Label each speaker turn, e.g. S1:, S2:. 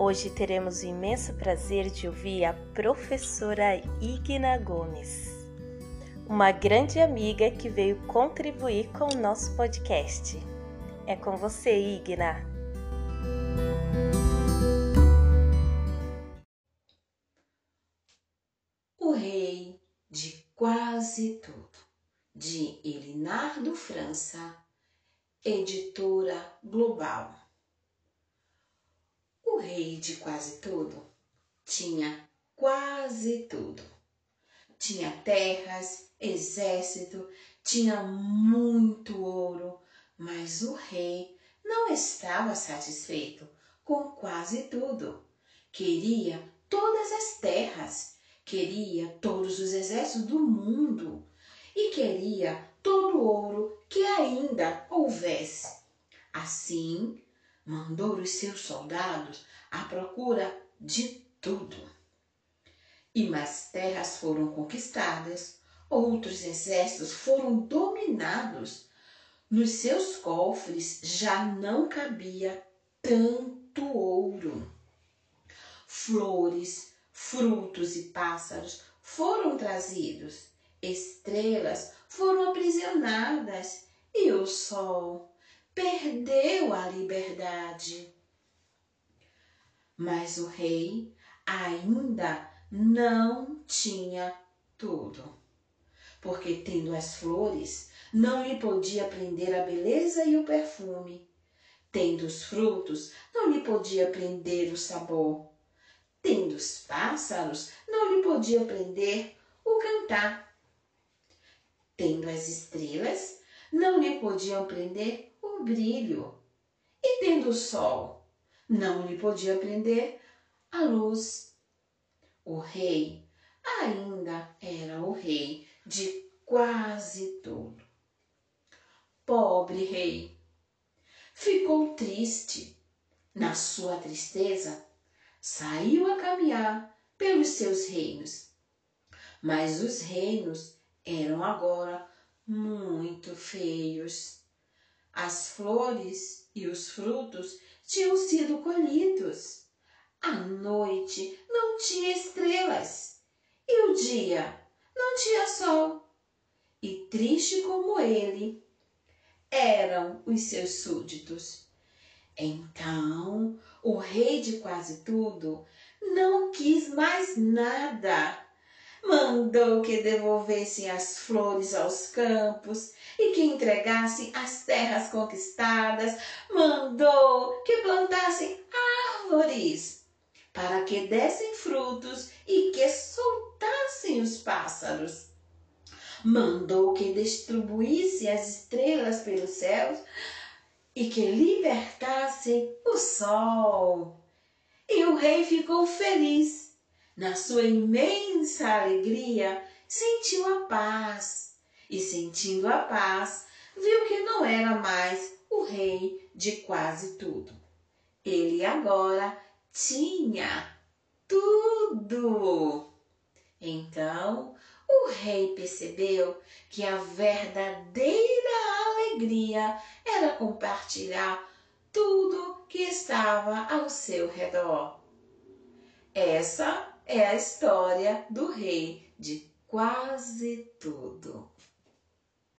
S1: Hoje teremos o imenso prazer de ouvir a professora Igna Gomes, uma grande amiga que veio contribuir com o nosso podcast. É com você, Igna.
S2: O Rei de Quase Tudo, de Elinardo França, editora Global o rei de quase tudo tinha quase tudo. Tinha terras, exército, tinha muito ouro, mas o rei não estava satisfeito com quase tudo. Queria todas as terras, queria todos os exércitos do mundo e queria todo o ouro que ainda houvesse. Assim, mandou os seus soldados à procura de tudo. E mais terras foram conquistadas, outros exércitos foram dominados. Nos seus cofres já não cabia tanto ouro. Flores, frutos e pássaros foram trazidos, estrelas foram aprisionadas e o sol perdeu a liberdade. Mas o rei ainda não tinha tudo, porque tendo as flores, não lhe podia prender a beleza e o perfume. Tendo os frutos, não lhe podia prender o sabor. Tendo os pássaros, não lhe podia prender o cantar. Tendo as estrelas, não lhe podiam prender brilho. E tendo o sol, não lhe podia prender a luz. O rei ainda era o rei de quase tudo. Pobre rei, ficou triste. Na sua tristeza, saiu a caminhar pelos seus reinos. Mas os reinos eram agora muito feios. As flores e os frutos tinham sido colhidos. A noite não tinha estrelas e o dia não tinha sol. E triste como ele eram os seus súditos. Então o rei de quase tudo não quis mais nada mandou que devolvessem as flores aos campos e que entregassem as terras conquistadas, mandou que plantassem árvores para que dessem frutos e que soltassem os pássaros. Mandou que distribuísse as estrelas pelos céus e que libertassem o sol. E o rei ficou feliz na sua imensa alegria, sentiu a paz. E sentindo a paz, viu que não era mais o rei de quase tudo. Ele agora tinha tudo. Então, o rei percebeu que a verdadeira alegria era compartilhar tudo que estava ao seu redor. Essa é a história do rei de quase tudo.